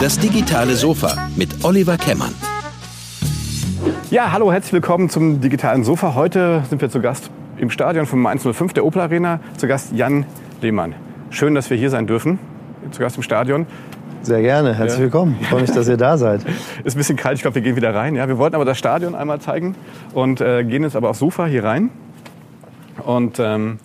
Das digitale Sofa mit Oliver Kemmern. Ja, hallo, herzlich willkommen zum digitalen Sofa. Heute sind wir zu Gast im Stadion von Mainz 05 der Opel Arena. Zu Gast Jan Lehmann. Schön, dass wir hier sein dürfen. Zu Gast im Stadion. Sehr gerne, herzlich ja. willkommen. Ich freue mich, dass ihr da seid. Ist ein bisschen kalt, ich glaube, wir gehen wieder rein. Ja, wir wollten aber das Stadion einmal zeigen und äh, gehen jetzt aber aufs Sofa hier rein. Und ähm,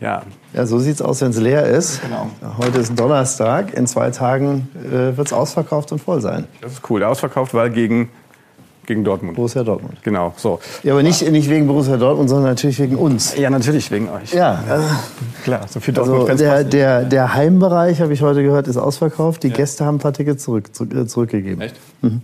ja. Ja, so sieht es aus, wenn es leer ist. Genau. Heute ist Donnerstag. In zwei Tagen äh, wird es ausverkauft und voll sein. Das ist cool. Ausverkauft, weil gegen gegen Dortmund. Borussia Dortmund. Genau, so. Ja, aber nicht, nicht wegen Borussia Dortmund, sondern natürlich wegen uns. Ja, natürlich wegen euch. Ja, ja. klar. So viel also der, der, der Heimbereich, habe ich heute gehört, ist ausverkauft. Die ja. Gäste haben ein paar Tickets zurück, zurück, äh, zurückgegeben. Echt? Mhm.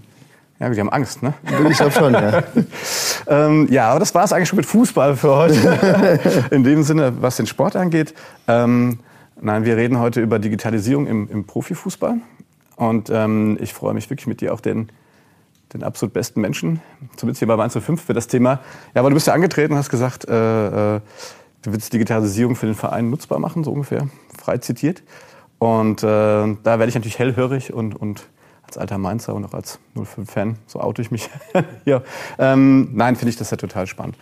Ja, die haben Angst, ne? Ich glaube schon, ja. ähm, ja, aber das war es eigentlich schon mit Fußball für heute. In dem Sinne, was den Sport angeht. Ähm, nein, wir reden heute über Digitalisierung im, im Profifußball. Und ähm, ich freue mich wirklich mit dir auch den den absolut besten Menschen, zumindest hier bei Mainz 05 für das Thema. Ja, aber du bist ja angetreten und hast gesagt, äh, äh, du willst Digitalisierung für den Verein nutzbar machen, so ungefähr, frei zitiert. Und äh, da werde ich natürlich hellhörig und, und als alter Mainzer und auch als 05-Fan, so oute ich mich hier. Ähm, nein, finde ich das ja total spannend.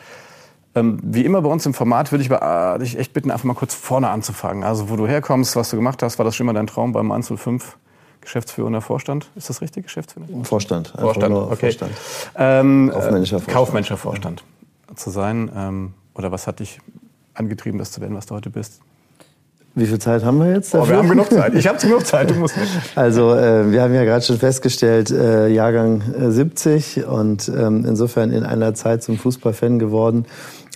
Ähm, wie immer bei uns im Format würde ich äh, dich echt bitten, einfach mal kurz vorne anzufangen. Also wo du herkommst, was du gemacht hast, war das schon immer dein Traum beim Mainz 05? geschäftsführender Vorstand. Ist das richtig, geschäftsführender? Vorstand. Vorstand, okay. Vorstand. Ähm, kaufmännischer Vorstand. Kaufmännischer Vorstand zu sein. Ähm, oder was hat dich angetrieben, das zu werden, was du heute bist? Wie viel Zeit haben wir jetzt dafür? Oh, wir haben genug Zeit. Ich habe genug Zeit. Du musst nicht. Also äh, wir haben ja gerade schon festgestellt, äh, Jahrgang äh, 70 und ähm, insofern in einer Zeit zum Fußballfan geworden,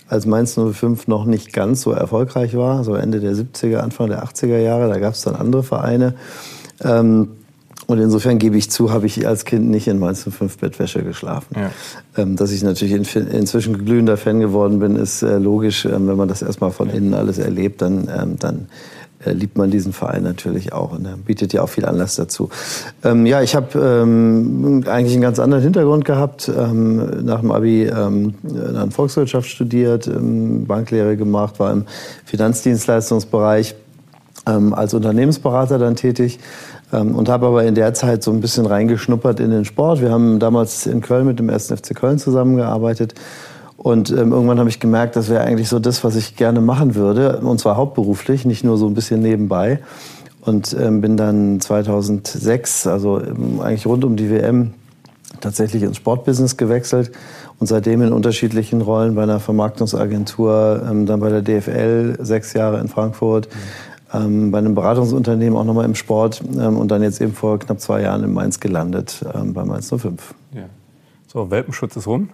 als Mainz 05 noch nicht ganz so erfolgreich war, so Ende der 70er, Anfang der 80er Jahre. Da gab es dann andere Vereine. Ähm, und insofern gebe ich zu, habe ich als Kind nicht in Mainz 5 Bettwäsche geschlafen. Ja. Ähm, dass ich natürlich in, inzwischen glühender Fan geworden bin, ist äh, logisch. Ähm, wenn man das erstmal von innen alles erlebt, dann, ähm, dann äh, liebt man diesen Verein natürlich auch und er bietet ja auch viel Anlass dazu. Ähm, ja, ich habe ähm, eigentlich einen ganz anderen Hintergrund gehabt. Ähm, nach dem Abi dann Volkswirtschaft studiert, Banklehre gemacht, war im Finanzdienstleistungsbereich als Unternehmensberater dann tätig und habe aber in der Zeit so ein bisschen reingeschnuppert in den Sport. Wir haben damals in Köln mit dem 1. FC Köln zusammengearbeitet und ähm, irgendwann habe ich gemerkt, das wäre eigentlich so das, was ich gerne machen würde, und zwar hauptberuflich, nicht nur so ein bisschen nebenbei. Und ähm, bin dann 2006, also ähm, eigentlich rund um die WM, tatsächlich ins Sportbusiness gewechselt und seitdem in unterschiedlichen Rollen bei einer Vermarktungsagentur, ähm, dann bei der DFL sechs Jahre in Frankfurt, mhm ähm, bei einem Beratungsunternehmen auch nochmal im Sport ähm, und dann jetzt eben vor knapp zwei Jahren in Mainz gelandet, ähm, bei Mainz 05. Ja. So, Welpenschutz ist rum.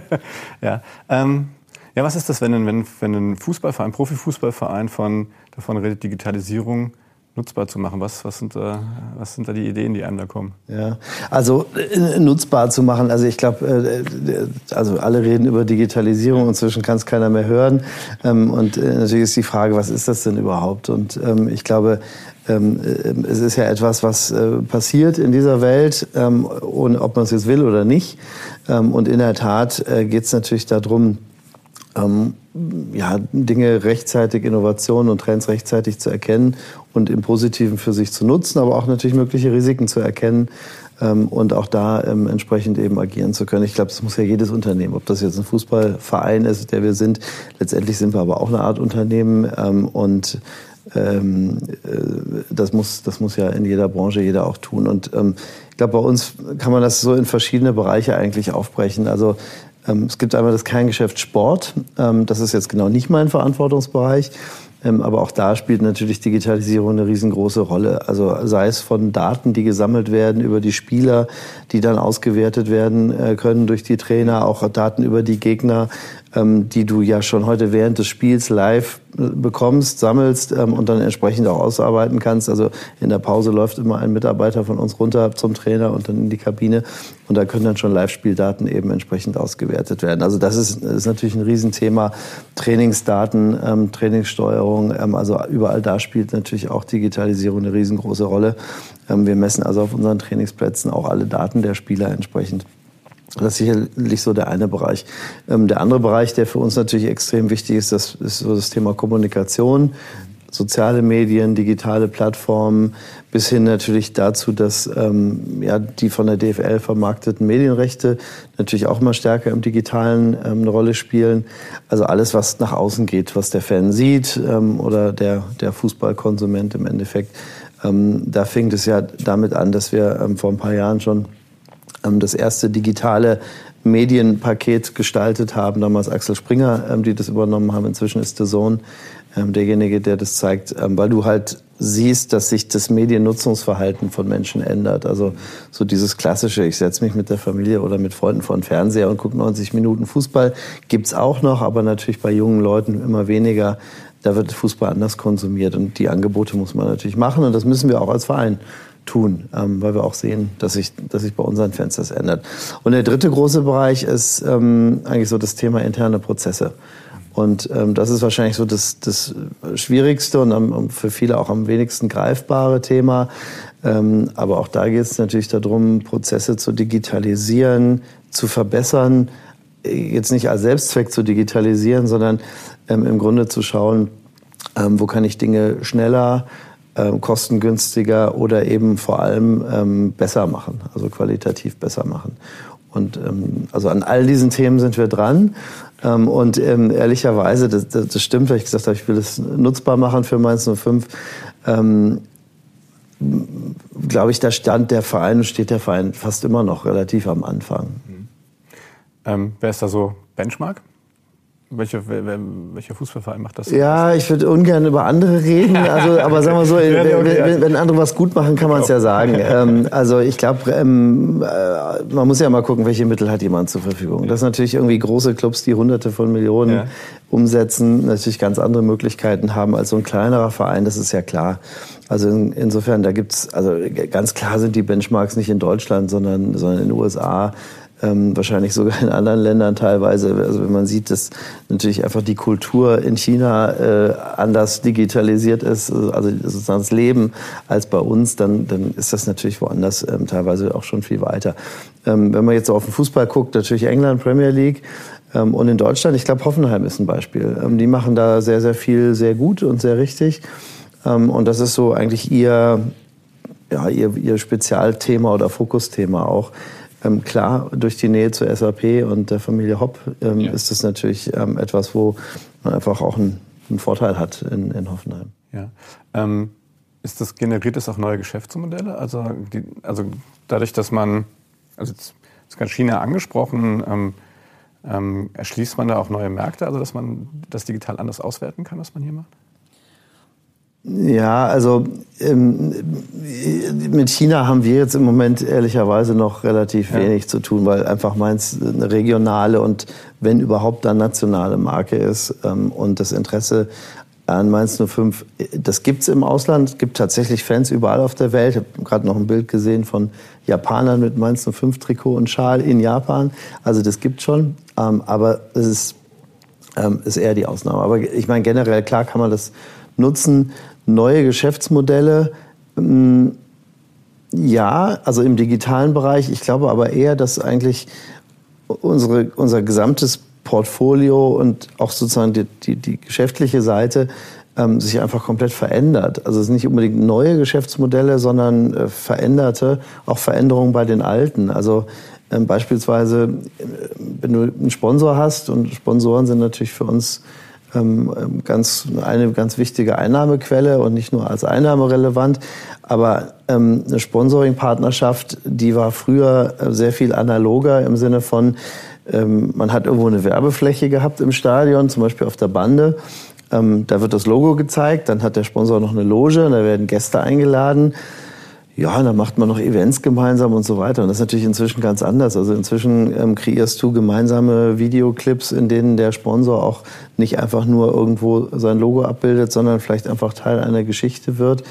ja. Ähm, ja, was ist das, wenn, wenn, wenn ein Fußballverein, Profifußballverein von, davon redet, Digitalisierung nutzbar zu machen? Was, was, sind da, was sind da die Ideen, die einem da kommen? Ja, also äh, nutzbar zu machen. Also ich glaube, äh, also alle reden über Digitalisierung. Inzwischen kann es keiner mehr hören. Ähm, und äh, natürlich ist die Frage, was ist das denn überhaupt? Und ähm, ich glaube, ähm, äh, es ist ja etwas, was äh, passiert in dieser Welt, ähm, ohne, ob man es jetzt will oder nicht. Ähm, und in der Tat äh, geht es natürlich darum, ähm, ja, Dinge rechtzeitig, Innovationen und Trends rechtzeitig zu erkennen und im Positiven für sich zu nutzen, aber auch natürlich mögliche Risiken zu erkennen ähm, und auch da ähm, entsprechend eben agieren zu können. Ich glaube, das muss ja jedes Unternehmen, ob das jetzt ein Fußballverein ist, der wir sind. Letztendlich sind wir aber auch eine Art Unternehmen ähm, und ähm, äh, das muss, das muss ja in jeder Branche jeder auch tun. Und ähm, ich glaube, bei uns kann man das so in verschiedene Bereiche eigentlich aufbrechen. Also es gibt einmal das Kerngeschäft Sport. Ähm, das ist jetzt genau nicht mein Verantwortungsbereich. Ähm, aber auch da spielt natürlich Digitalisierung eine riesengroße Rolle. Also sei es von Daten, die gesammelt werden über die Spieler, die dann ausgewertet werden äh, können durch die Trainer, auch Daten über die Gegner, die du ja schon heute während des Spiels live bekommst, sammelst ähm, und dann entsprechend auch ausarbeiten kannst. Also in der Pause läuft immer ein Mitarbeiter von uns runter zum Trainer und dann in die Kabine und da können dann schon Live-Spieldaten eben entsprechend ausgewertet werden. Also das ist, ist natürlich ein Riesenthema. Trainingsdaten, ähm, Trainingssteuerung, ähm, also überall da spielt natürlich auch Digitalisierung eine riesengroße Rolle. Ähm, wir messen also auf unseren Trainingsplätzen auch alle Daten der Spieler entsprechend. Das ist sicherlich so der eine Bereich. Ähm, der andere Bereich, der für uns natürlich extrem wichtig ist, das ist so das Thema Kommunikation. soziale Medien, digitale Plattformen, bis hin natürlich dazu, dass ähm, ja, die von der DFL vermarkteten Medienrechte natürlich auch immer stärker im Digitalen ähm, eine Rolle spielen. Also alles, was nach außen geht, was der Fan sieht oder der, der Fußballkonsument im Endeffekt. Da fing es ja damit an, dass wir vor ein paar Jahren schon das erste digitale Medienpaket gestaltet haben. Damals Axel Springer, ähm, die das übernommen haben. Inzwischen ist der Sohn ähm, derjenige, der das zeigt, ähm, weil du halt siehst, dass sich das Mediennutzungsverhalten von Menschen ändert. Also so dieses klassische, ich setze mich mit der Familie oder mit Freunden vor den Fernseher und gucke 90 Minuten Fußball, gibt's auch noch, aber natürlich bei jungen Leuten immer weniger. Da wird Fußball anders konsumiert und die Angebote muss man natürlich machen und das müssen wir auch als Verein tun, ähm, weil wir auch sehen, dass sich, dass sich bei unseren Fans das ändert. Und der dritte große Bereich ist ähm, eigentlich so das Thema interne Prozesse. Und ähm, das ist wahrscheinlich so das, das Schwierigste und am, für viele auch am wenigsten greifbare Thema. Ähm, aber auch da geht es natürlich darum, Prozesse zu digitalisieren, zu verbessern, jetzt nicht als Selbstzweck zu digitalisieren, sondern ähm, im Grunde zu schauen, ähm, wo kann ich Dinge schneller, ähm, kostengünstiger oder eben vor allem ähm, besser machen, also qualitativ besser machen. Und ähm, also an all diesen Themen sind wir dran. Ähm, und ähm, ehrlicherweise, das, das, das stimmt, weil ich gesagt habe, ich will das nutzbar machen für Mainz 05. Ähm, glaube ich, da stand der Verein und steht der Verein fast immer noch relativ am Anfang. Mhm. Ähm, wer ist da so Benchmark? Welche, welcher Fußballverein macht das? Ja, ich würde ungern über andere reden. Also, aber sagen wir so, wenn, wenn andere was gut machen, kann man es ja sagen. Ähm, also ich glaube, ähm, äh, man muss ja mal gucken, welche Mittel hat jemand zur Verfügung. Das sind natürlich irgendwie große Clubs, die Hunderte von Millionen ja. umsetzen, natürlich ganz andere Möglichkeiten haben als so ein kleinerer Verein. Das ist ja klar. Also in, insofern, da gibt's also ganz klar sind die Benchmarks nicht in Deutschland, sondern, sondern in den USA ähm, wahrscheinlich sogar in anderen Ländern teilweise. Also wenn man sieht, dass natürlich einfach die Kultur in China äh, anders digitalisiert ist, also sozusagen das Leben als bei uns, dann, dann ist das natürlich woanders ähm, teilweise auch schon viel weiter. Ähm, wenn man jetzt auf den Fußball guckt, natürlich England, Premier League. Ähm, und in Deutschland, ich glaube, Hoffenheim ist ein Beispiel. Ähm, die machen da sehr, sehr viel sehr gut und sehr richtig. Ähm, und das ist so eigentlich ihr, ja, ihr, ihr Spezialthema oder Fokusthema auch. Ähm, klar, durch die Nähe zur SAP und der Familie Hopp ähm, ja. ist es natürlich ähm, etwas, wo man einfach auch einen, einen Vorteil hat in, in Hoffenheim. Ja. Ähm, ist das, generiert es auch neue Geschäftsmodelle? Also, die, also dadurch, dass man, also jetzt ist gerade China angesprochen, ähm, ähm, erschließt man da auch neue Märkte, also dass man das digital anders auswerten kann, was man hier macht? Ja, also ähm, mit China haben wir jetzt im Moment ehrlicherweise noch relativ ja. wenig zu tun, weil einfach Mainz eine regionale und wenn überhaupt dann nationale Marke ist ähm, und das Interesse an Mainz 05, das gibt's im Ausland, es gibt tatsächlich Fans überall auf der Welt. Ich habe gerade noch ein Bild gesehen von Japanern mit Mainz 05 Trikot und Schal in Japan. Also das gibt schon, ähm, aber es ist, ähm, ist eher die Ausnahme. Aber ich meine generell klar kann man das nutzen neue Geschäftsmodelle. Mm, ja, also im digitalen Bereich. Ich glaube aber eher, dass eigentlich unsere, unser gesamtes Portfolio und auch sozusagen die, die, die geschäftliche Seite ähm, sich einfach komplett verändert. Also es sind nicht unbedingt neue Geschäftsmodelle, sondern äh, veränderte, auch Veränderungen bei den alten. Also ähm, beispielsweise, äh, wenn du einen Sponsor hast und Sponsoren sind natürlich für uns ähm, ähm, ganz, eine ganz wichtige Einnahmequelle und nicht nur als Einnahme relevant. Aber ähm, eine Sponsoring-Partnerschaft, die war früher äh, sehr viel analoger im Sinne von, ähm, man hat irgendwo eine Werbefläche gehabt im Stadion, zum Beispiel auf der Bande. Ähm, da wird das Logo gezeigt, dann hat der Sponsor noch eine Loge, da werden Gäste eingeladen. Ja, dann macht man noch Events gemeinsam und so weiter. Und das ist natürlich inzwischen ganz anders. Also inzwischen ähm, kreierst du gemeinsame Videoclips, in denen der Sponsor auch nicht einfach nur irgendwo sein Logo abbildet, sondern vielleicht einfach Teil einer Geschichte wird.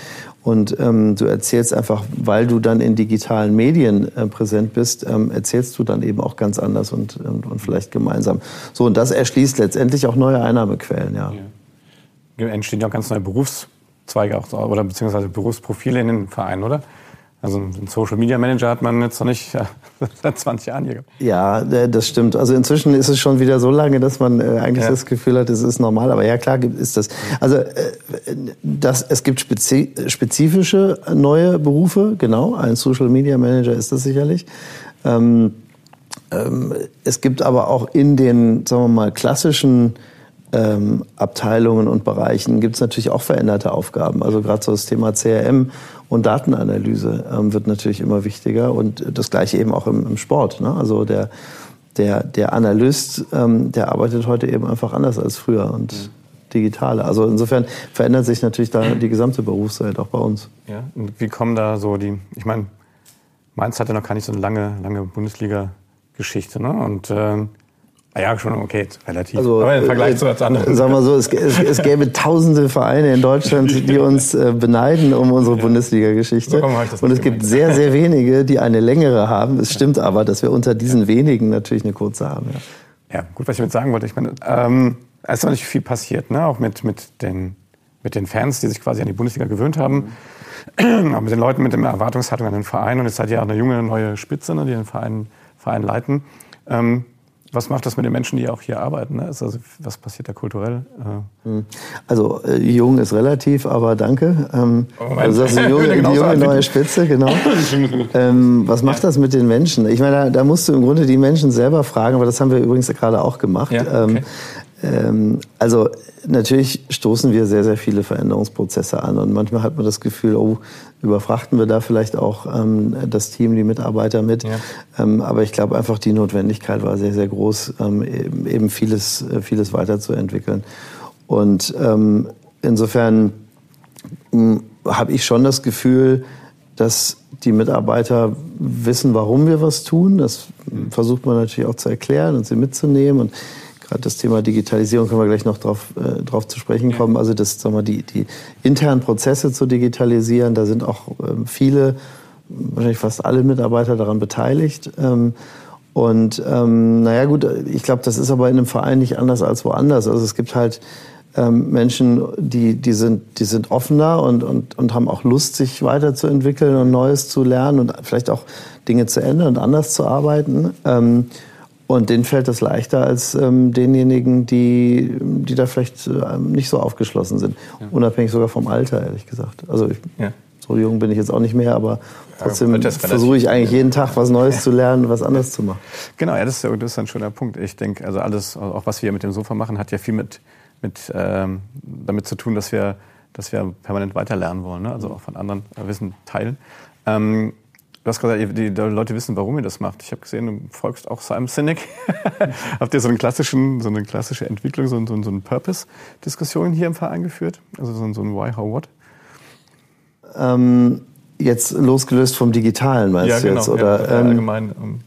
Und ähm, du erzählst einfach, weil du dann in digitalen Medien äh, präsent bist, ähm, erzählst du dann eben auch ganz anders und, und, und, vielleicht gemeinsam. So, und das erschließt letztendlich auch neue Einnahmequellen, ja. ja. Entstehen ja auch ganz neue Berufs- Zweige auch, oder beziehungsweise Berufsprofile in den Vereinen, oder? Also einen Social Media Manager hat man jetzt noch nicht ja, seit 20 Jahren hier. Ja, das stimmt. Also inzwischen ist es schon wieder so lange, dass man äh, eigentlich ja. das Gefühl hat, es ist normal. Aber ja, klar ist das. Also äh, das, es gibt spezifische neue Berufe, genau. Ein Social Media Manager ist das sicherlich. Ähm, ähm, es gibt aber auch in den, sagen wir mal, klassischen ähm, Abteilungen und Bereichen gibt es natürlich auch veränderte Aufgaben. Also gerade so das Thema CRM und Datenanalyse ähm, wird natürlich immer wichtiger und das gleiche eben auch im, im Sport. Ne? Also der, der, der Analyst, ähm, der arbeitet heute eben einfach anders als früher und mhm. digitaler. Also insofern verändert sich natürlich da die gesamte Berufswelt auch bei uns. Ja, und wie kommen da so die, ich meine, Mainz hatte noch gar nicht so eine lange, lange Bundesliga-Geschichte, ne? Und äh, ja, schon okay, relativ. Also, Aber im Vergleich äh, zu was anderem. Sagen wir so, es, es, es, gäbe tausende Vereine in Deutschland, die uns äh, beneiden um unsere ja. Bundesliga-Geschichte. Und es gibt sehr, sehr wenige, die eine längere haben. Es stimmt aber, dass wir unter diesen wenigen natürlich eine kurze haben. Ja, ja gut, was ich damit sagen wollte, ich meine, ähm, es ist noch nicht viel passiert, ne? auch mit, mit, den, mit den Fans, die sich quasi an die Bundesliga gewöhnt haben. Mhm. auch mit den Leuten mit der Erwartungshaltung an den Verein. Und jetzt seid ihr auch eine junge, neue Spitze, ne, die den Verein, Verein leiten. Ähm, was macht das mit den Menschen, die auch hier arbeiten? Ne? Also, was passiert da kulturell? Äh, hm. Also äh, jung ist relativ, aber danke. Ähm, oh also das ist die junge, die junge neue Spitze, genau. ähm, was macht das mit den Menschen? Ich meine, da, da, musst du im Grunde die Menschen selber fragen, aber das haben wir übrigens gerade auch gemacht. Ja, okay. ähm, ähm, also natürlich stoßen wir sehr, sehr viele Veränderungsprozesse an und manchmal hat man das Gefühl, oh, überfrachten wir da vielleicht auch ähm, das Team, die Mitarbeiter mit. Ja. Ähm, aber ich glaube einfach, die Notwendigkeit war sehr, sehr groß, ähm, eben vieles, äh, vieles weiterzuentwickeln. Und ähm, insofern hm, habe ich schon das Gefühl, dass die Mitarbeiter wissen, warum wir was tun. Das versucht man natürlich auch zu erklären und sie mitzunehmen. Und gerade das Thema Digitalisierung können wir gleich noch drauf, äh, drauf zu sprechen kommen. Also das, sagen wir, die, die internen Prozesse zu digitalisieren, da sind auch ähm, viele, wahrscheinlich fast alle Mitarbeiter daran beteiligt. Ähm, und ähm, naja gut, ich glaube, das ist aber in einem Verein nicht anders als woanders. Also es gibt halt ähm, Menschen, die, die, sind, die sind offener und, und, und haben auch Lust, sich weiterzuentwickeln und Neues zu lernen und vielleicht auch Dinge zu ändern und anders zu arbeiten. Ähm, und denen fällt das leichter als ähm, denjenigen, die, die da vielleicht äh, nicht so aufgeschlossen sind. Ja. Unabhängig sogar vom Alter, ehrlich gesagt. Also ich, ja. so jung bin ich jetzt auch nicht mehr, aber trotzdem ja, versuche ich eigentlich jeden Tag was Neues zu lernen, was anderes zu machen. Genau, ja, das ist, das ist ein schöner Punkt. Ich denke, also alles, auch was wir mit dem Sofa machen, hat ja viel mit, mit ähm, damit zu tun, dass wir, dass wir permanent weiterlernen wollen, ne? also auch von anderen Wissen teilen. Ähm, Du hast gesagt, die, Leute wissen, warum ihr das macht. Ich habe gesehen, du folgst auch Simon Sinek. Habt ihr so, einen klassischen, so eine klassische Entwicklung, so, so, so eine Purpose-Diskussion hier im Verein geführt? Also so, so ein Why, How, What? Ähm, jetzt losgelöst vom Digitalen, meinst ja, du genau, jetzt? Oder, ja, ähm, allgemein. Ähm,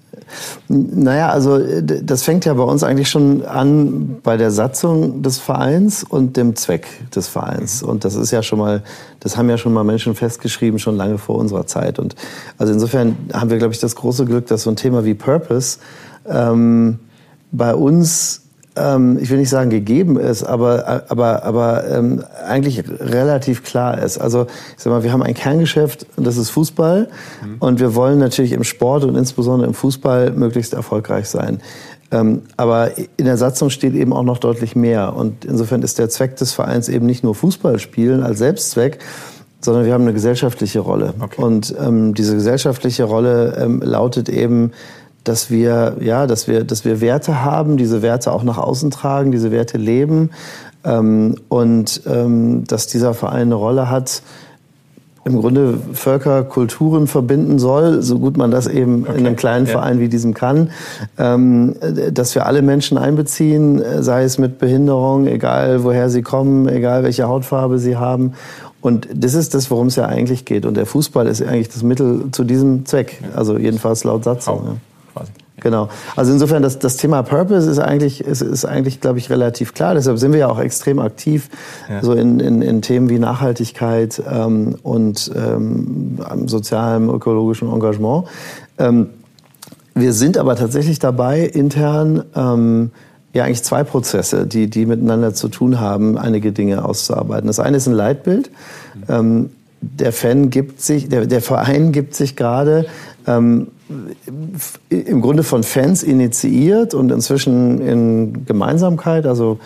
naja, also das fängt ja bei uns eigentlich schon an bei der Satzung des Vereins und dem Zweck des Vereins. Mhm. Und das ist ja schon mal, das haben ja schon mal Menschen festgeschrieben, schon lange vor unserer Zeit. Und also insofern haben wir, glaube ich, das große Glück, dass so ein Thema wie Purpose ähm, bei uns ähm, ich will nicht sagen gegeben ist, aber, aber, aber ähm, eigentlich relativ klar ist. Also ich sag mal, wir haben ein Kerngeschäft und das ist Fußball mhm. und wir wollen natürlich im Sport und insbesondere im Fußball möglichst erfolgreich sein. Ähm, aber in der Satzung steht eben auch noch deutlich mehr und insofern ist der Zweck des Vereins eben nicht nur Fußball spielen als Selbstzweck, sondern wir haben eine gesellschaftliche Rolle. Okay. Und ähm, diese gesellschaftliche Rolle ähm, lautet eben, dass wir, ja, dass wir, dass wir Werte haben, diese Werte auch nach außen tragen, diese Werte leben ähm, und ähm, dass dieser Verein eine Rolle hat, im Grunde Völker, Kulturen verbinden soll, so gut man das eben okay. in einem kleinen ja. Verein wie diesem kann, ähm, dass wir alle Menschen einbeziehen, sei es mit Behinderung, egal woher sie kommen, egal welche Hautfarbe sie haben. Und das ist das, worum es ja eigentlich geht. Und der Fußball ist eigentlich das Mittel zu diesem Zweck, also jedenfalls laut Satzung. Genau. Also insofern, das, das Thema Purpose ist eigentlich, ist, ist eigentlich, glaube ich, relativ klar. Deshalb sind wir ja auch extrem aktiv ja. so in, in, in Themen wie Nachhaltigkeit ähm, und ähm, sozialem, ökologischen Engagement. Ähm, wir sind aber tatsächlich dabei, intern ähm, ja eigentlich zwei Prozesse, die, die miteinander zu tun haben, einige Dinge auszuarbeiten. Das eine ist ein Leitbild. Mhm. Ähm, der Fan gibt sich, der, der Verein gibt sich gerade ähm, im Grunde von Fans initiiert und inzwischen in Gemeinsamkeit, also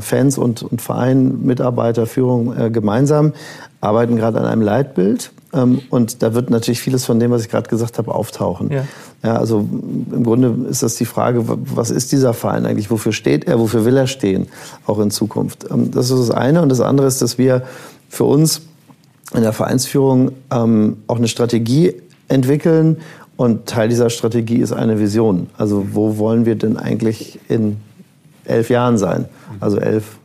Fans und, und Verein, Mitarbeiter, Führung äh, gemeinsam arbeiten gerade an einem Leitbild. Ähm, und da wird natürlich vieles von dem, was ich gerade gesagt habe, auftauchen. Ja. ja. also im Grunde ist das die Frage, was ist dieser Verein eigentlich? Wofür steht er? Wofür will er stehen? Auch in Zukunft. Ähm, das ist das eine. Und das andere ist, dass wir für uns in der Vereinsführung ähm, auch eine Strategie entwickeln. Und Teil dieser Strategie ist eine Vision. Also wo wollen wir denn eigentlich in elf Jahren sein? Also elf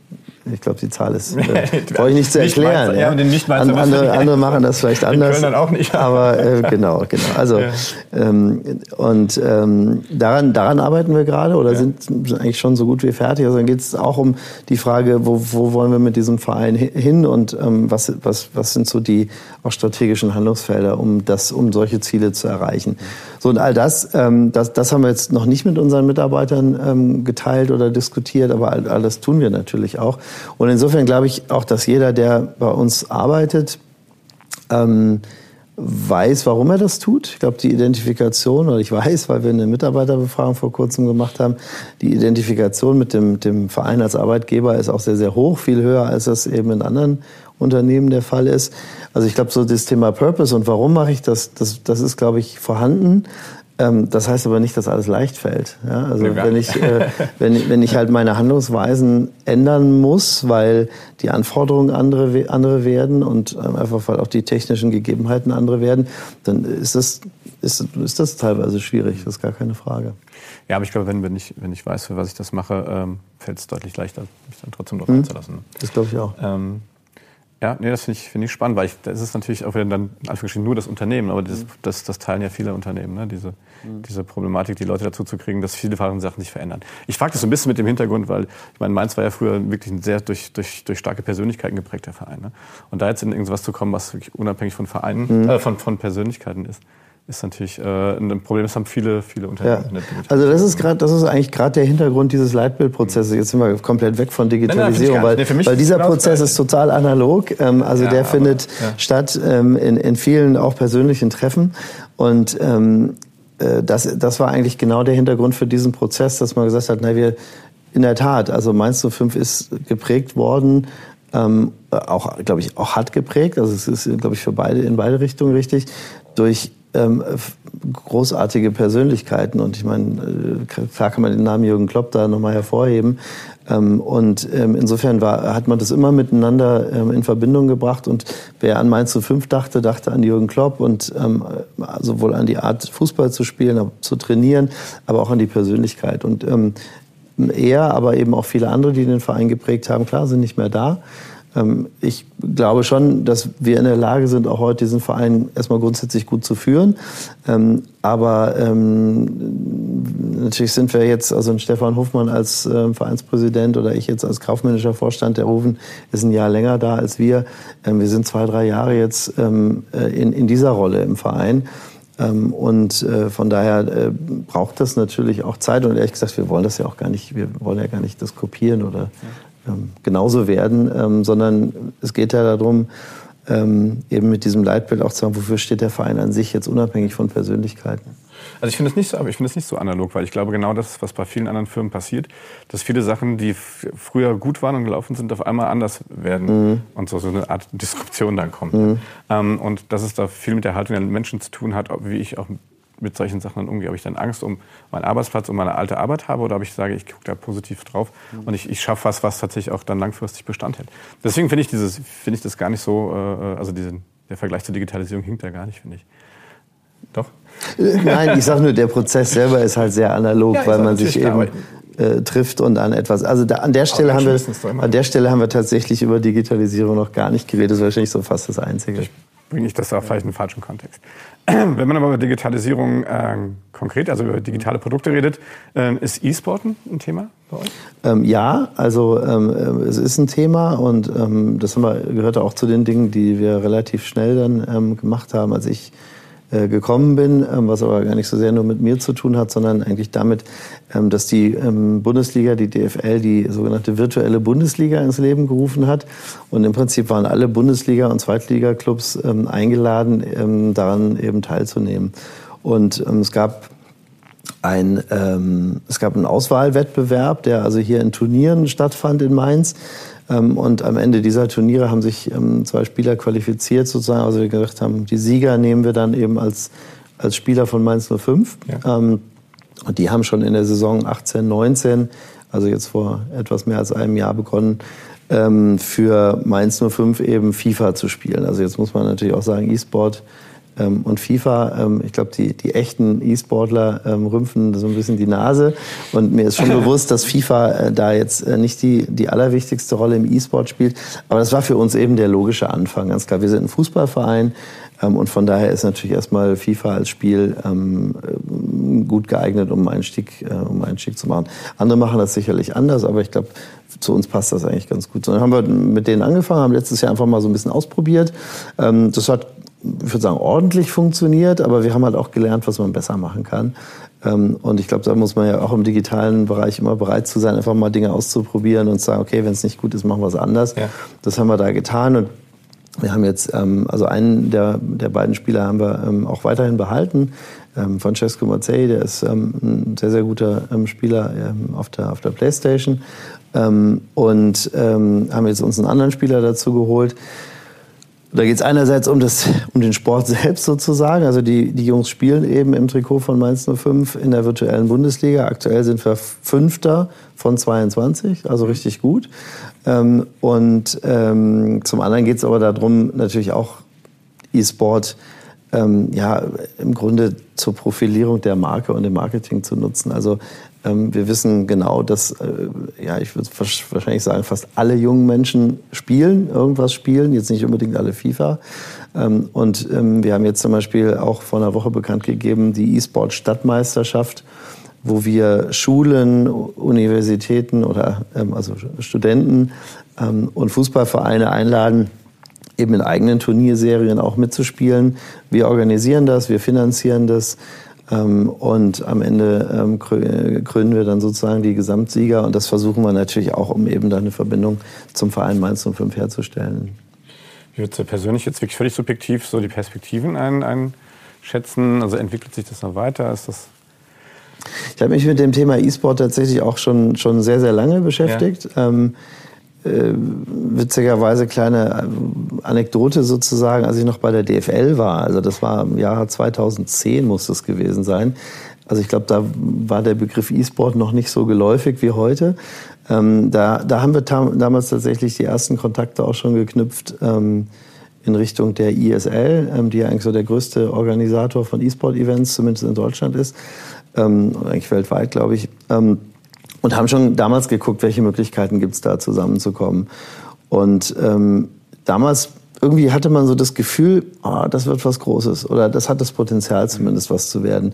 ich glaube, die Zahl ist, äh, brauche ich nicht zu erklären. Nicht ja. Ja, nicht And, andere, andere machen das vielleicht anders. In Köln dann auch nicht. Aber äh, genau, genau. Also ja. ähm, und ähm, daran, daran arbeiten wir gerade oder ja. sind, sind eigentlich schon so gut wie fertig. Also dann geht es auch um die Frage, wo, wo wollen wir mit diesem Verein hin und ähm, was, was, was sind so die auch strategischen Handlungsfelder, um das, um solche Ziele zu erreichen. So und all das, ähm, das, das haben wir jetzt noch nicht mit unseren Mitarbeitern ähm, geteilt oder diskutiert, aber all, all das tun wir natürlich auch. Und insofern glaube ich auch, dass jeder, der bei uns arbeitet, ähm, weiß, warum er das tut. Ich glaube, die Identifikation, oder ich weiß, weil wir eine Mitarbeiterbefragung vor kurzem gemacht haben, die Identifikation mit dem, dem Verein als Arbeitgeber ist auch sehr, sehr hoch, viel höher, als das eben in anderen Unternehmen der Fall ist. Also ich glaube, so das Thema Purpose und warum mache ich das, das, das ist, glaube ich, vorhanden. Ähm, das heißt aber nicht, dass alles leicht fällt. Ja? Also nee, wenn ich, äh, wenn, wenn ich halt meine Handlungsweisen ändern muss, weil die Anforderungen andere, andere werden und ähm, einfach weil auch die technischen Gegebenheiten andere werden, dann ist das, ist, ist das teilweise schwierig, das ist gar keine Frage. Ja, aber ich glaube, wenn, wenn, ich, wenn ich weiß, für was ich das mache, ähm, fällt es deutlich leichter, mich dann trotzdem darauf mhm. einzulassen. Das glaube ich auch. Ähm, ja, nee, das finde ich, find ich spannend, weil ich, das ist natürlich auch wieder dann Anführungsstrichen nur das Unternehmen, aber das, das, das teilen ja viele Unternehmen, ne? diese, mhm. diese Problematik, die Leute dazu zu kriegen, dass viele Sachen sich verändern. Ich frage das so ein bisschen mit dem Hintergrund, weil ich meine, Mainz war ja früher wirklich ein sehr durch, durch, durch starke Persönlichkeiten geprägter Verein. Ne? Und da jetzt in irgendwas zu kommen, was wirklich unabhängig von Vereinen, mhm. äh, von, von Persönlichkeiten ist, ist natürlich äh, ein Problem. Das haben viele, viele Unternehmen. Ja. Also das ist gerade, das ist eigentlich gerade der Hintergrund dieses Leitbildprozesses. Jetzt sind wir komplett weg von Digitalisierung, nein, nein, weil, weil dieser Prozess ist total analog. Ähm, also ja, der aber, findet ja. statt ähm, in, in vielen auch persönlichen Treffen und ähm, äh, das, das war eigentlich genau der Hintergrund für diesen Prozess, dass man gesagt hat, na wir in der Tat, also Mainz 05 ist geprägt worden ähm, auch, glaube ich, auch hart geprägt. Also es ist, glaube ich, für beide in beide Richtungen richtig durch ähm, großartige Persönlichkeiten. Und ich meine, äh, klar kann man den Namen Jürgen Klopp da nochmal hervorheben. Ähm, und ähm, insofern war, hat man das immer miteinander ähm, in Verbindung gebracht. Und wer an Mainz zu 5 dachte, dachte an Jürgen Klopp und ähm, sowohl an die Art, Fußball zu spielen, zu trainieren, aber auch an die Persönlichkeit. Und ähm, er, aber eben auch viele andere, die den Verein geprägt haben, klar, sind nicht mehr da. Ähm, ich glaube schon, dass wir in der Lage sind, auch heute diesen Verein erstmal grundsätzlich gut zu führen. Ähm, aber ähm, natürlich sind wir jetzt, also Stefan Hofmann als Vereinspräsident oder ich jetzt als kaufmännischer Vorstand, der Rufen ist ein Jahr länger da als wir. wir sind zwei, drei Jahre jetzt in, in dieser Rolle im Verein. Und äh, von daher äh, braucht das natürlich auch Zeit. Und ehrlich gesagt, wir wollen das ja auch gar nicht, wir wollen ja gar nicht das kopieren oder genauso werden, ähm, sondern es geht ja darum, ähm, eben mit diesem Leitbild auch zu sagen, wofür steht der Verein an sich jetzt unabhängig von Persönlichkeiten. Also ich finde es nicht so, aber ich finde es nicht so analog, weil ich glaube genau das, was bei vielen anderen Firmen passiert, dass viele Sachen, die früher gut waren und gelaufen sind, auf einmal anders werden mhm. und so, so eine Art Disruption dann kommt. Mhm. Ähm, und dass es da viel mit der Haltung der Menschen zu tun hat, wie ich auch mit solchen Sachen dann umgehe. Ob ich dann Angst um meinen Arbeitsplatz, um meine alte Arbeit habe oder ob ich sage, ich gucke da positiv drauf mhm. und ich, ich schaffe was, was tatsächlich auch dann langfristig Bestand hält. Deswegen finde ich, dieses, finde ich das gar nicht so, äh, also diesen, der Vergleich zur Digitalisierung hinkt da gar nicht, finde ich. Doch? Äh, nein, ich sage nur, der Prozess selber ist halt sehr analog, ja, weil man sich eben äh, trifft und an etwas. Also da, an der Stelle haben wir, an der Stelle haben wir tatsächlich über Digitalisierung noch gar nicht geredet. Das ist wahrscheinlich so fast das Einzige. Ich bringe ich das da vielleicht in den falschen Kontext. Wenn man aber über Digitalisierung äh, konkret, also über digitale Produkte redet, äh, ist E-Sporten ein Thema bei euch? Ähm, ja, also ähm, äh, es ist ein Thema und ähm, das haben wir, gehört auch zu den Dingen, die wir relativ schnell dann ähm, gemacht haben. Als ich gekommen bin, ähm, was aber gar nicht so sehr nur mit mir zu tun hat, sondern eigentlich damit, ähm, dass die ähm, Bundesliga, die DFL, die sogenannte virtuelle Bundesliga ins Leben gerufen hat. Und im Prinzip waren alle Bundesliga- und Zweitliga-Clubs eingeladen, daran eben teilzunehmen. Und es gab ein, ähm, es gab einen Auswahlwettbewerb, der also hier in Turnieren stattfand in Mainz. Ähm, und am Ende dieser Turniere haben sich ähm, zwei Spieler qualifiziert, sozusagen. Also wir gesagt haben, die Sieger nehmen wir dann eben als, als Spieler von Mainz 05. Ja. Ähm, und die haben schon in der Saison 18, 19, also jetzt vor etwas mehr als einem Jahr begonnen, für Mainz 05 eben FIFA zu spielen. Also jetzt muss man natürlich auch sagen, E-Sport ähm, und FIFA, ähm, ich glaube, die, die echten E-Sportler ähm, rümpfen so ein bisschen die Nase. Und mir ist schon bewusst, dass FIFA äh, da jetzt äh, nicht die, die allerwichtigste Rolle im E-Sport spielt. Aber das war für uns eben der logische Anfang. Ganz klar, wir sind ein Fußballverein. Und von daher ist natürlich erstmal FIFA als Spiel ähm, gut geeignet, um einen, Einstieg, äh, um einen Einstieg zu machen. Andere machen das sicherlich anders, aber ich glaube, zu uns passt das eigentlich ganz gut. So, dann haben wir mit denen angefangen, haben letztes Jahr einfach mal so ein bisschen ausprobiert. Ähm, das hat ich würde sagen, ordentlich funktioniert, aber wir haben halt auch gelernt, was man besser machen kann. Ähm, und ich glaube, da muss man ja auch im digitalen Bereich immer bereit zu sein, einfach mal Dinge auszuprobieren und zu sagen, okay, wenn es nicht gut ist, machen wir es anders. Ja. Das haben wir da getan und wir haben jetzt, ähm, also einen der, der beiden Spieler haben wir ähm, auch weiterhin behalten. Francesco Mazzei, der ist ein sehr, sehr guter Spieler auf der, auf der Playstation. Und haben jetzt uns einen anderen Spieler dazu geholt. Da geht es einerseits um, das, um den Sport selbst sozusagen. Also die, die Jungs spielen eben im Trikot von Mainz 05 in der virtuellen Bundesliga. Aktuell sind wir Fünfter von 22, also richtig gut. Ähm, und ähm, zum anderen geht es aber darum, natürlich auch E-Sport ähm, ja, im Grunde zur Profilierung der Marke und dem Marketing zu nutzen. Also wir wissen genau, dass, äh, ja, ich würde wahrscheinlich sagen, fast alle jungen Menschen spielen, irgendwas spielen, jetzt nicht unbedingt alle FIFA. Ähm, und ähm, wir haben jetzt zum Beispiel auch vor einer Woche bekannt gegeben, die E-Sport-Stadtmeisterschaft, wo wir Schulen, Universitäten oder also Studenten und Fußballvereine einladen, eben in eigenen Turnierserien auch mitzuspielen. Wir organisieren das, wir finanzieren das. Ähm, und am Ende ähm, krönen wir dann sozusagen die Gesamtsieger. Und das versuchen wir natürlich auch, um eben da eine Verbindung zum Verein Mainz 05 herzustellen. Wie würdest du persönlich jetzt wirklich völlig subjektiv so die Perspektiven einschätzen? Also entwickelt sich das noch weiter? Ist das ich habe mich mit dem Thema E-Sport tatsächlich auch schon, schon sehr, sehr lange beschäftigt. Ja. Ähm, äh, witzigerweise kleine Anekdote sozusagen, als ich noch bei der DFL war, also das war im Jahr 2010 muss das gewesen sein. Also ich glaube, da war der Begriff E-Sport noch nicht so geläufig wie heute. Ähm, da, da haben wir damals tatsächlich die ersten Kontakte auch schon geknüpft ähm, in Richtung der ISL, ähm, die ja eigentlich so der größte Organisator von E-Sport-Events, zumindest in Deutschland ist, ähm, eigentlich weltweit, glaube ich. Und haben schon damals geguckt, welche Möglichkeiten gibt es da zusammenzukommen. Und ähm, damals irgendwie hatte man so das Gefühl, oh, das wird was Großes oder das hat das Potenzial zumindest was zu werden.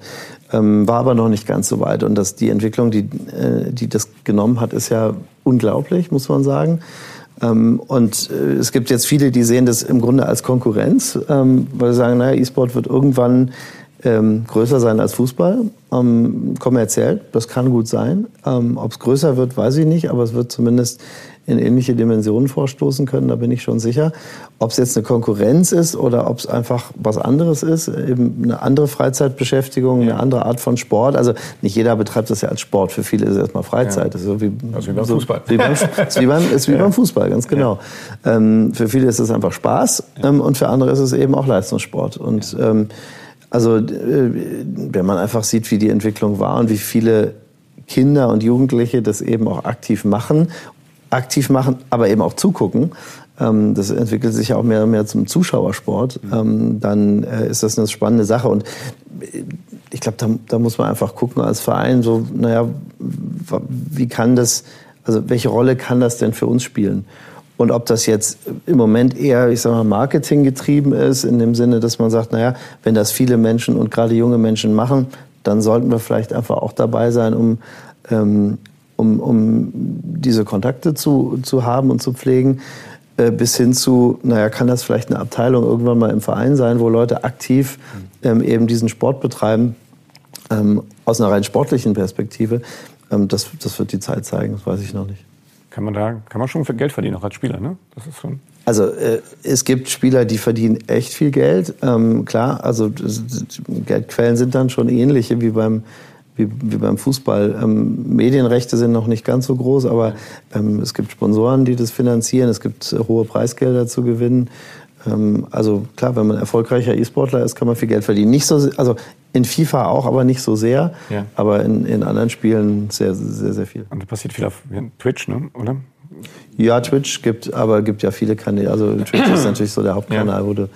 Ähm, war aber noch nicht ganz so weit. Und das, die Entwicklung, die, äh, die das genommen hat, ist ja unglaublich, muss man sagen. Ähm, und äh, es gibt jetzt viele, die sehen das im Grunde als Konkurrenz, ähm, weil sie sagen, naja, E-Sport wird irgendwann ähm, größer sein als Fußball, ähm, kommerziell. Das kann gut sein. Ähm, Ob es größer wird, weiß ich nicht, aber es wird zumindest in ähnliche Dimensionen vorstoßen können, da bin ich schon sicher. Ob es jetzt eine Konkurrenz ist oder ob es einfach was anderes ist, eben eine andere Freizeitbeschäftigung, ja. eine andere Art von Sport. Also nicht jeder betreibt das ja als Sport, für viele ist es erstmal Freizeit. Ja. Das ist so wie, also wie beim so, Fußball. Wie beim, ist wie beim, ist wie ja. beim Fußball, ganz genau. Ähm, für viele ist es einfach Spaß ähm, und für andere ist es eben auch Leistungssport. Und ähm, also äh, wenn man einfach sieht, wie die Entwicklung war und wie viele Kinder und Jugendliche das eben auch aktiv machen, aktiv machen, aber eben auch zugucken, ähm, das entwickelt sich ja auch mehr und mehr zum Zuschauersport, ähm, dann äh, ist das eine spannende Sache. Und äh, ich glaube, da, da muss man einfach gucken als Verein, so, naja, wie kann das, also welche Rolle kann das denn für uns spielen? Und ob das jetzt im Moment eher, ich sag mal, Marketing getrieben ist, in dem Sinne, dass man sagt, naja, wenn das viele Menschen und gerade junge Menschen machen, dann sollten wir vielleicht einfach auch dabei sein, um, ähm, um, um diese Kontakte zu, zu haben und zu pflegen. äh, bis hin zu, naja, kann das vielleicht eine Abteilung irgendwann mal im Verein sein, wo Leute aktiv ähm, eben diesen Sport betreiben, ähm, aus einer rein sportlichen Perspektive. Ähm, das, das wird die Zeit zeigen, das weiß ich noch nicht. Kann man da, kann man schon viel Geld verdienen, auch als Spieler, ne? Das ist schon. Also äh, es gibt Spieler, die verdienen echt viel Geld. Ähm, klar, also Geldquellen sind dann schon ähnliche wie beim wie, wie beim Fußball. Ähm, Medienrechte sind noch nicht ganz so groß, aber ähm, es gibt Sponsoren, die das finanzieren. Es gibt äh, hohe Preisgelder zu gewinnen. Ähm, also klar, wenn man erfolgreicher E-Sportler ist, kann man viel Geld verdienen. Nicht so, also in FIFA auch, aber nicht so sehr. Ja. Aber in, in anderen Spielen sehr, sehr, sehr viel. Und das passiert viel auf Twitch, ne? oder? Ja, Twitch gibt, aber gibt ja viele Kanäle. Also Twitch ist natürlich so der Hauptkanal, ja. wo du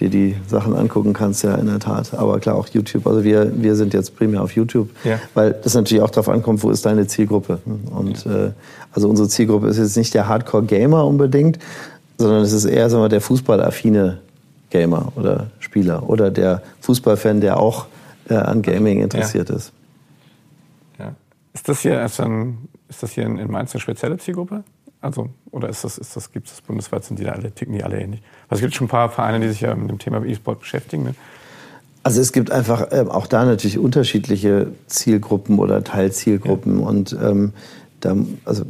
dir die Sachen angucken kannst, ja, in der Tat. Aber klar, auch YouTube. Also wir, wir sind jetzt primär auf YouTube, ja. weil das natürlich auch darauf ankommt, wo ist deine Zielgruppe. Und äh, also unsere Zielgruppe ist jetzt nicht der Hardcore-Gamer unbedingt, sondern es ist eher sagen wir, der fußballaffine Gamer oder Spieler oder der Fußballfan, der auch äh, an Gaming interessiert ja. ist. Ja. Ist das hier, ist, ist das hier in Mainz eine spezielle Zielgruppe? Also, oder ist das, ist das, gibt es das bundesweit, sind die da alle, ticken die alle ähnlich? Also es gibt schon ein paar Vereine, die sich ja mit dem Thema E-Sport beschäftigen. Ne? Also es gibt einfach ähm, auch da natürlich unterschiedliche Zielgruppen oder Teilzielgruppen ja. und ähm, da, also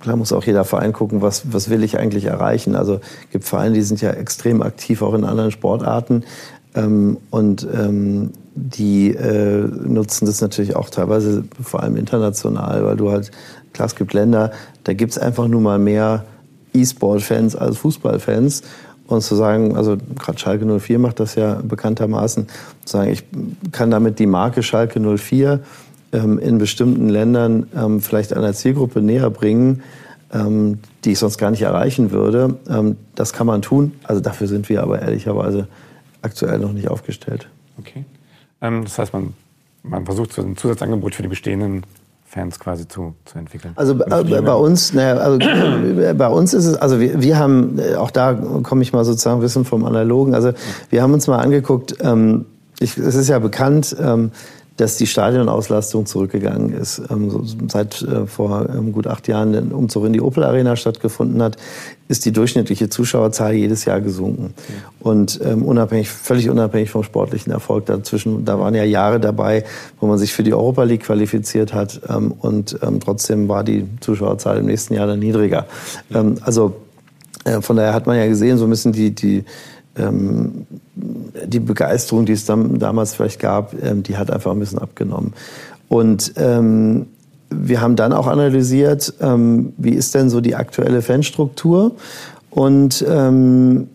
klar muss auch jeder Verein gucken, was, was will ich eigentlich erreichen. Also gibt Vereine, die sind ja extrem aktiv auch in anderen Sportarten ähm, und ähm, die äh, nutzen das natürlich auch teilweise vor allem international, weil du halt Klar, es gibt Länder, da gibt es einfach nur mal mehr E-Sport-Fans als Fußballfans. Und zu sagen, also gerade Schalke 04 macht das ja bekanntermaßen, zu sagen, ich kann damit die Marke Schalke 04 ähm, in bestimmten Ländern ähm, vielleicht einer Zielgruppe näher bringen, ähm, die ich sonst gar nicht erreichen würde. Ähm, das kann man tun. Also dafür sind wir aber ehrlicherweise aktuell noch nicht aufgestellt. Okay. Ähm, das heißt, man, man versucht so ein Zusatzangebot für die bestehenden Fans quasi zu, zu entwickeln? Also äh, bei uns, naja, also bei uns ist es, also wir, wir haben, äh, auch da komme ich mal sozusagen ein bisschen vom Analogen, also wir haben uns mal angeguckt, ähm, ich, es ist ja bekannt, ähm, dass die Stadionauslastung zurückgegangen ist. Ähm, seit äh, vor ähm, gut acht Jahren der Umzug in die Opel Arena stattgefunden hat, ist die durchschnittliche Zuschauerzahl jedes Jahr gesunken. Und ähm, unabhängig, völlig unabhängig vom sportlichen Erfolg dazwischen, da waren ja Jahre dabei, wo man sich für die Europa League qualifiziert hat und trotzdem war die Zuschauerzahl im nächsten Jahr dann niedriger. Also äh, von daher hat man ja gesehen, so müssen die, die ähm, die Begeisterung, die es dann, damals vielleicht gab, ähm, die hat einfach ein bisschen abgenommen. Und ähm, wir haben dann auch analysiert, ähm, wie ist denn so die aktuelle Fanstruktur und ähm,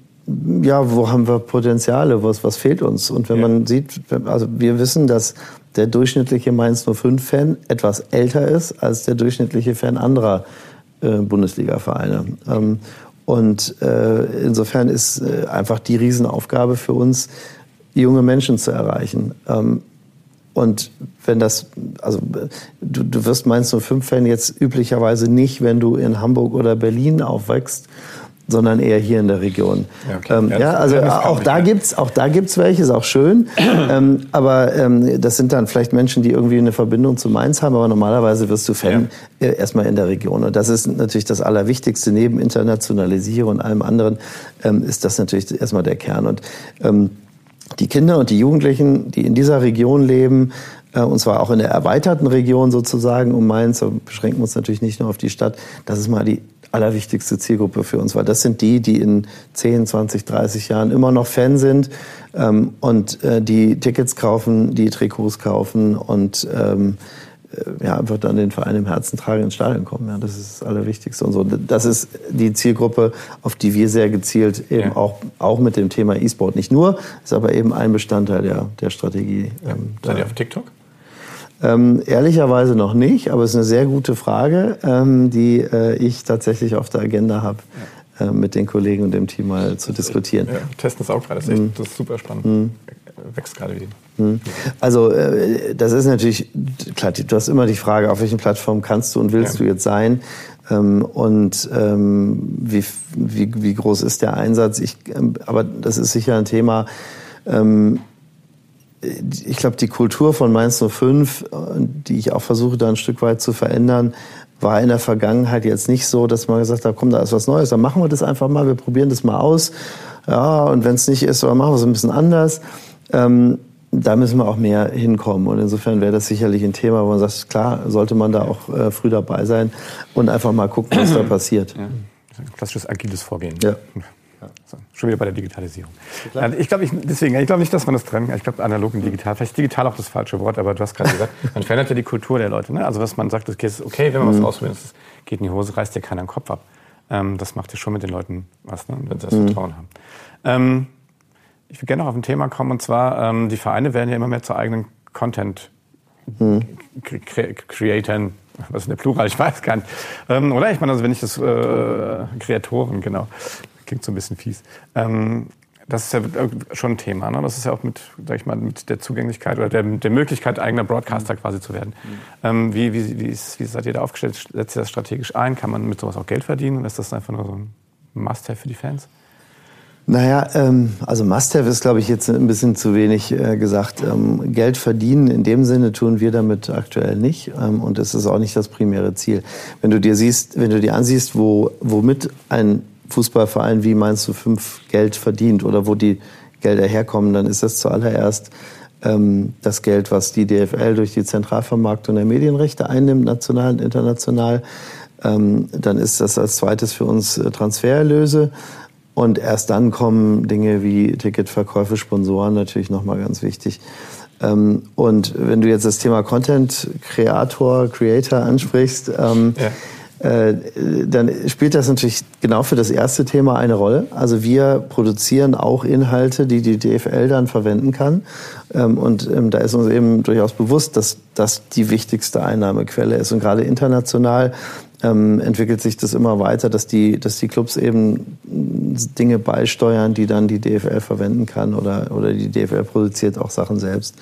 ja, wo haben wir Potenziale, was, was fehlt uns? Und wenn ja. man sieht, also wir wissen, dass der durchschnittliche Mainz 05-Fan etwas älter ist als der durchschnittliche Fan anderer äh, Bundesliga-Vereine. Ähm, und äh, insofern ist äh, einfach die Riesenaufgabe für uns, junge Menschen zu erreichen. Ähm, und wenn das, also du, du wirst Mainz 05-Fan jetzt üblicherweise nicht, wenn du in Hamburg oder Berlin aufwächst, sondern eher hier in der Region. Ja, okay. ähm, ja, also auch da gibt's, auch da gibt's welche, ist auch schön. ähm, aber ähm, das sind dann vielleicht Menschen, die irgendwie eine Verbindung zu Mainz haben. Aber normalerweise wirst du Fan ja. äh, erstmal in der Region. Und das ist natürlich das Allerwichtigste neben Internationalisierung und allem anderen ähm, ist das natürlich erstmal der Kern. Und ähm, die Kinder und die Jugendlichen, die in dieser Region leben, äh, und zwar auch in der erweiterten Region sozusagen um Mainz, beschränken uns natürlich nicht nur auf die Stadt, das ist mal die allerwichtigste Zielgruppe für uns, weil das sind die, die in 10, 20, 30 Jahren immer noch Fan sind ähm, und äh, die Tickets kaufen, die Trikots kaufen und ähm, äh, ja, einfach dann den Verein im Herzen tragen, ins Stadion kommen. Ja, das ist das Allerwichtigste und so. Das ist die Zielgruppe, auf die wir sehr gezielt eben ja. auch, auch mit dem Thema E-Sport nicht nur, ist aber eben ein Bestandteil der, der Strategie. Ähm, Seid ihr auf TikTok? Ähm, ehrlicherweise noch nicht, aber es ist eine sehr gute Frage, ähm, die äh, ich tatsächlich auf der Agenda habe. Ja. Äh, mit den Kollegen und dem Team mal zu diskutieren. Ja, testen es auch gerade, das ist, echt, das ist super spannend. Mhm. Wächst gerade wieder. Mhm. Also äh, das ist natürlich, klar, du hast immer die Frage, auf welchen Plattformen kannst du und willst ja. du jetzt sein? Ähm, und ähm, wie, wie, wie groß ist der Einsatz? Ich, ähm, aber das ist sicher ein Thema, ich glaube, die Kultur von Mainz 05, die ich auch versuche da ein Stück weit zu verändern, war in der Vergangenheit jetzt nicht so, dass man gesagt hat, komm, da ist was Neues, dann machen wir das einfach mal, wir probieren das mal aus. Ja, und wenn es nicht ist, dann machen wir es ein bisschen anders. Ähm, da müssen wir auch mehr hinkommen. Und insofern wäre das sicherlich ein Thema, wo man sagt, klar, sollte man da auch äh, früh dabei sein und einfach mal gucken, was da passiert. Ja. Klassisches agiles Vorgehen. Ja. So, schon wieder bei der Digitalisierung. Ja, ich glaube ich, deswegen, ich glaube nicht, dass man das trennen kann. Ich glaube, analog und digital, vielleicht digital auch das falsche Wort, aber du hast gerade gesagt, man verändert ja die Kultur der Leute. Ne? Also was man sagt, okay, ist okay, wenn man mhm. was ausprobiert, das geht in die Hose, reißt dir keiner den Kopf ab. Ähm, das macht ja schon mit den Leuten was, ne? wenn sie das mhm. Vertrauen haben. Ähm, ich würde gerne noch auf ein Thema kommen, und zwar, ähm, die Vereine werden ja immer mehr zu eigenen Content hm. Creatoren, was ist der Plural, ich weiß gar nicht. Ähm, oder? Ich meine, also wenn ich das, äh, Kreatoren, genau. Klingt so ein bisschen fies. Ähm, das ist ja schon ein Thema. Ne? Das ist ja auch mit, sag ich mal, mit der Zugänglichkeit oder der, der Möglichkeit, eigener Broadcaster quasi zu werden. Mhm. Ähm, wie, wie, wie, ist, wie seid ihr da aufgestellt? Setzt ihr das strategisch ein? Kann man mit sowas auch Geld verdienen? Und ist das einfach nur so ein Must-Have für die Fans? Naja, ähm, also Must-Have ist, glaube ich, jetzt ein bisschen zu wenig äh, gesagt. Ähm, Geld verdienen in dem Sinne tun wir damit aktuell nicht ähm, und es ist auch nicht das primäre Ziel. Wenn du dir siehst, wenn du dir ansiehst, wo, womit ein Fußballverein wie Mainz 05 Geld verdient oder wo die Gelder herkommen, dann ist das zuallererst ähm, das Geld, was die DFL durch die Zentralvermarktung der Medienrechte einnimmt, national und international. Ähm, dann ist das als zweites für uns äh, Transfererlöse. Und erst dann kommen Dinge wie Ticketverkäufe, Sponsoren natürlich nochmal ganz wichtig. Ähm, und wenn du jetzt das Thema Content Creator, Creator ansprichst, ähm, ja. Äh, dann spielt das natürlich genau für das erste Thema eine Rolle. Also wir produzieren auch Inhalte, die die DFL dann verwenden kann. Ähm, und ähm, da ist uns eben durchaus bewusst, dass das die wichtigste Einnahmequelle ist. Und gerade international ähm, entwickelt sich das immer weiter, dass die, dass die Clubs eben Dinge beisteuern, die dann die DFL verwenden kann oder, oder die DFL produziert auch Sachen selbst.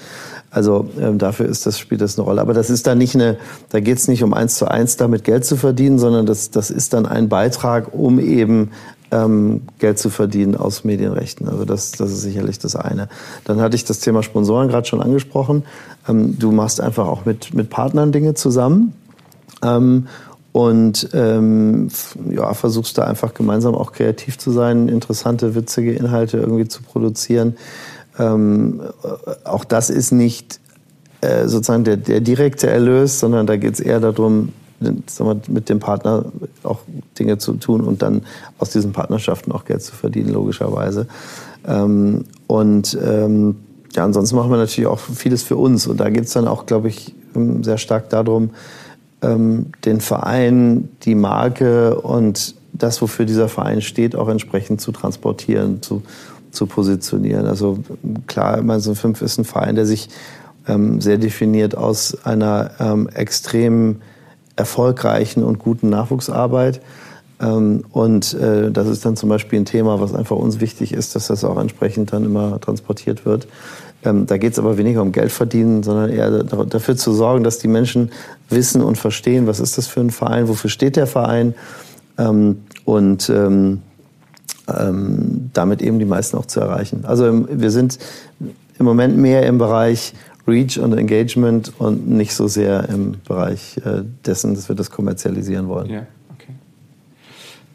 Also ähm, dafür ist das, spielt das eine Rolle. Aber das ist dann nicht eine, da geht es nicht um eins zu eins damit Geld zu verdienen, sondern das, das ist dann ein Beitrag, um eben ähm, Geld zu verdienen aus Medienrechten. Also das, das ist sicherlich das eine. Dann hatte ich das Thema Sponsoren gerade schon angesprochen. Ähm, du machst einfach auch mit, mit Partnern Dinge zusammen. Ähm, und ähm, ja, versuchst da einfach gemeinsam auch kreativ zu sein, interessante, witzige Inhalte irgendwie zu produzieren. Ähm, auch das ist nicht äh, sozusagen der, der direkte Erlös, sondern da geht es eher darum, mit dem Partner auch Dinge zu tun und dann aus diesen Partnerschaften auch Geld zu verdienen, logischerweise. Ähm, und ähm, ja, ansonsten machen wir natürlich auch vieles für uns. Und da geht es dann auch, glaube ich, sehr stark darum, ähm, den Verein, die Marke und das, wofür dieser Verein steht, auch entsprechend zu transportieren, zu, zu positionieren. Also klar, Mainz 5 ist ein Verein, der sich ähm, sehr definiert aus einer ähm, extrem erfolgreichen und guten Nachwuchsarbeit. Ähm, und äh, das ist dann zum Beispiel ein Thema, was einfach uns wichtig ist, dass das auch entsprechend dann immer transportiert wird. Ähm, da geht es aber weniger um Geld verdienen, sondern eher dafür zu sorgen, dass die Menschen wissen und verstehen, was ist das für ein Verein, wofür steht der Verein ähm, und damit eben die meisten auch zu erreichen. Also wir sind im Moment mehr im Bereich Reach und Engagement und nicht so sehr im Bereich äh, dessen, dass wir das kommerzialisieren wollen. Ja.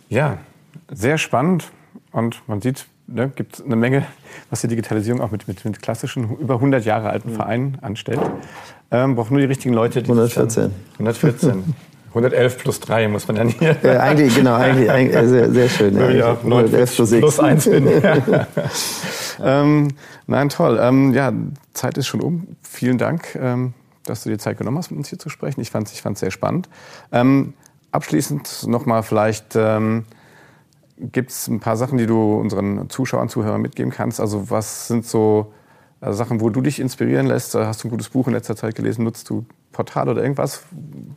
Ja, sehr spannend und man sieht, ne, gibt eine Menge, was die Digitalisierung auch mit, mit, mit klassischen, über 100 Jahre alten mhm. Vereinen anstellt. Ähm, braucht nur die richtigen Leute. Die 114. 114. 111 plus 3 muss man ja nicht. Ja, eigentlich, genau, eigentlich, eigentlich äh, sehr, sehr schön. Ja. Ja, 111 plus, plus 1 bin. ähm, nein, toll. Ähm, ja, Zeit ist schon um. Vielen Dank, ähm, dass du dir Zeit genommen hast, mit uns hier zu sprechen. Ich fand es ich fand's sehr spannend. Ähm, abschließend nochmal vielleicht ähm, Gibt es ein paar Sachen, die du unseren Zuschauern, Zuhörern mitgeben kannst? Also was sind so also Sachen, wo du dich inspirieren lässt? Hast du ein gutes Buch in letzter Zeit gelesen? Nutzt du Portal oder irgendwas?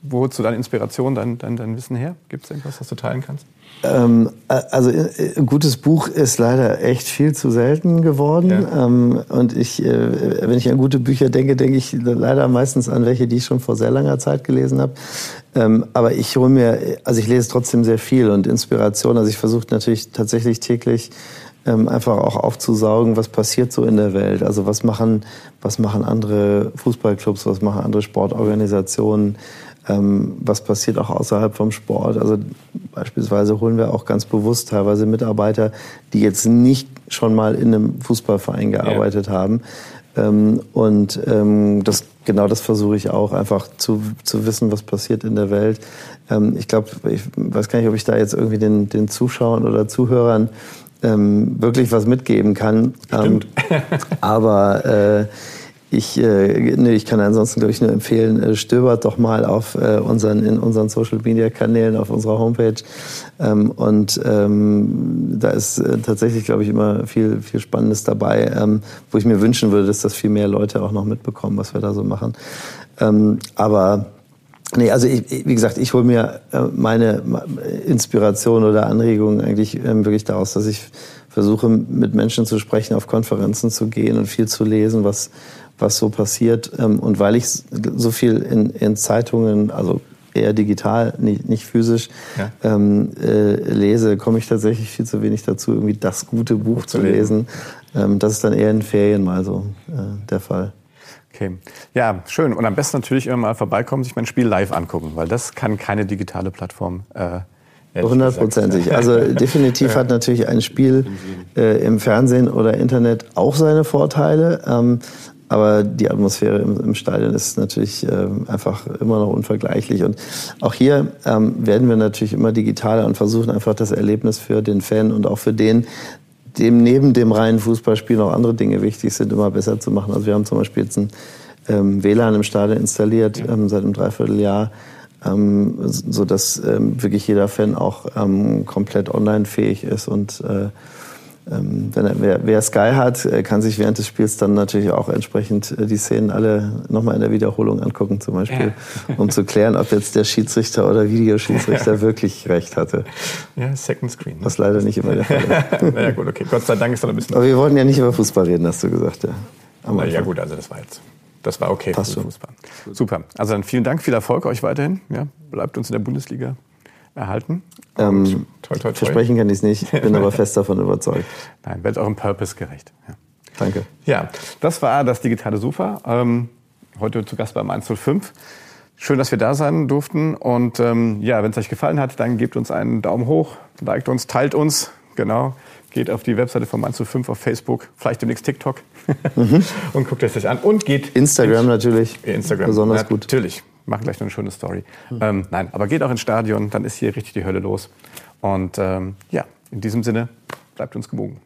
Wo holst du deine Inspiration, dein, dein, dein Wissen her? Gibt es irgendwas, was du teilen kannst? Ähm, also äh, ein gutes Buch ist leider echt viel zu selten geworden. Ja. Ähm, und ich, äh, wenn ich an gute Bücher denke, denke ich leider meistens an welche, die ich schon vor sehr langer Zeit gelesen habe. Ähm, aber ich hole mir, also ich lese trotzdem sehr viel und Inspiration. Also ich versuche natürlich tatsächlich täglich einfach auch aufzusaugen, was passiert so in der Welt. Also was machen, was machen andere Fußballclubs, was machen andere Sportorganisationen, ähm, was passiert auch außerhalb vom Sport. Also beispielsweise holen wir auch ganz bewusst teilweise Mitarbeiter, die jetzt nicht schon mal in einem Fußballverein gearbeitet ja. haben. Ähm, und ähm, das, genau das versuche ich auch, einfach zu, zu wissen, was passiert in der Welt. Ähm, ich glaube, ich weiß gar nicht, ob ich da jetzt irgendwie den, den Zuschauern oder Zuhörern ähm, wirklich was mitgeben kann. Ähm, aber äh, ich, äh, nee, ich kann ansonsten, glaube ich, nur empfehlen, äh, stöbert doch mal auf äh, unseren, in unseren Social-Media-Kanälen, auf unserer Homepage. Ähm, und ähm, da ist äh, tatsächlich, glaube ich, immer viel, viel Spannendes dabei, ähm, wo ich mir wünschen würde, dass das viel mehr Leute auch noch mitbekommen, was wir da so machen. Ähm, aber Nee, also ich, wie gesagt, ich hole mir äh, meine Inspiration oder Anregungen eigentlich ähm, wirklich daraus, dass ich versuche, mit Menschen zu sprechen, auf Konferenzen zu gehen und viel zu lesen, was, was so passiert. Ähm, und weil ich so viel in, in Zeitungen, also eher digital, nicht, nicht physisch, ja. ähm, äh, lese, komme ich tatsächlich viel zu wenig dazu, irgendwie das gute Buch, Buch zu lesen. Ähm, das ist dann eher in Ferien mal so äh, der Fall. Okay. Ja, schön. Und am besten natürlich immer mal vorbeikommen, sich mein Spiel live angucken, weil das kann keine digitale Plattform. Äh, Hundertprozentig. Also definitiv hat natürlich ein Spiel äh, im Fernsehen oder Internet auch seine Vorteile. Ähm, aber die Atmosphäre im, im Stadion ist natürlich äh, einfach immer noch unvergleichlich. Und auch hier ähm, werden wir natürlich immer digitaler und versuchen einfach das Erlebnis für den Fan und auch für den, dem neben dem reinen Fußballspiel noch andere Dinge wichtig sind, immer besser zu machen. Also wir haben zum Beispiel jetzt ein ähm, WLAN im Stadion installiert ähm, seit einem Dreivierteljahr, ähm, so dass ähm, wirklich jeder Fan auch ähm, komplett online fähig ist und äh, ähm, wenn er, wer, wer, Sky hat, kann sich während des Spiels dann natürlich auch entsprechend äh, die Szenen alle nochmal in der Wiederholung angucken, zum Beispiel, ja. um zu klären, ob jetzt der Schiedsrichter oder Videoschiedsrichter wirklich recht hatte. Ja, Second Screen. Was leider nicht immer der Fall ist. naja, gut, okay. Gott sei Dank ist da ein bisschen. Aber wir wollten ja nicht über Fußball reden, hast du gesagt, ja. Na, ja, gut, also das war jetzt. Das war okay Passt für Fußball. Super. Also dann vielen Dank, viel Erfolg euch weiterhin. Ja, bleibt uns in der Bundesliga erhalten. Ähm, toi, toi, toi. Versprechen kann ich es nicht, bin aber fest davon überzeugt. Nein, werdet eurem Purpose gerecht. Ja. Danke. Ja, das war das digitale Sofa. Ähm, heute zu Gast beim 105. Schön, dass wir da sein durften. Und ähm, ja, wenn es euch gefallen hat, dann gebt uns einen Daumen hoch, liked uns, teilt uns. Genau. Geht auf die Webseite von 105 auf Facebook, vielleicht demnächst TikTok. Mhm. und guckt es euch an. Und geht. Instagram natürlich. Instagram. Besonders gut. Natürlich machen gleich noch eine schöne Story. Mhm. Ähm, nein, aber geht auch ins Stadion, dann ist hier richtig die Hölle los. Und ähm, ja, in diesem Sinne, bleibt uns gewogen.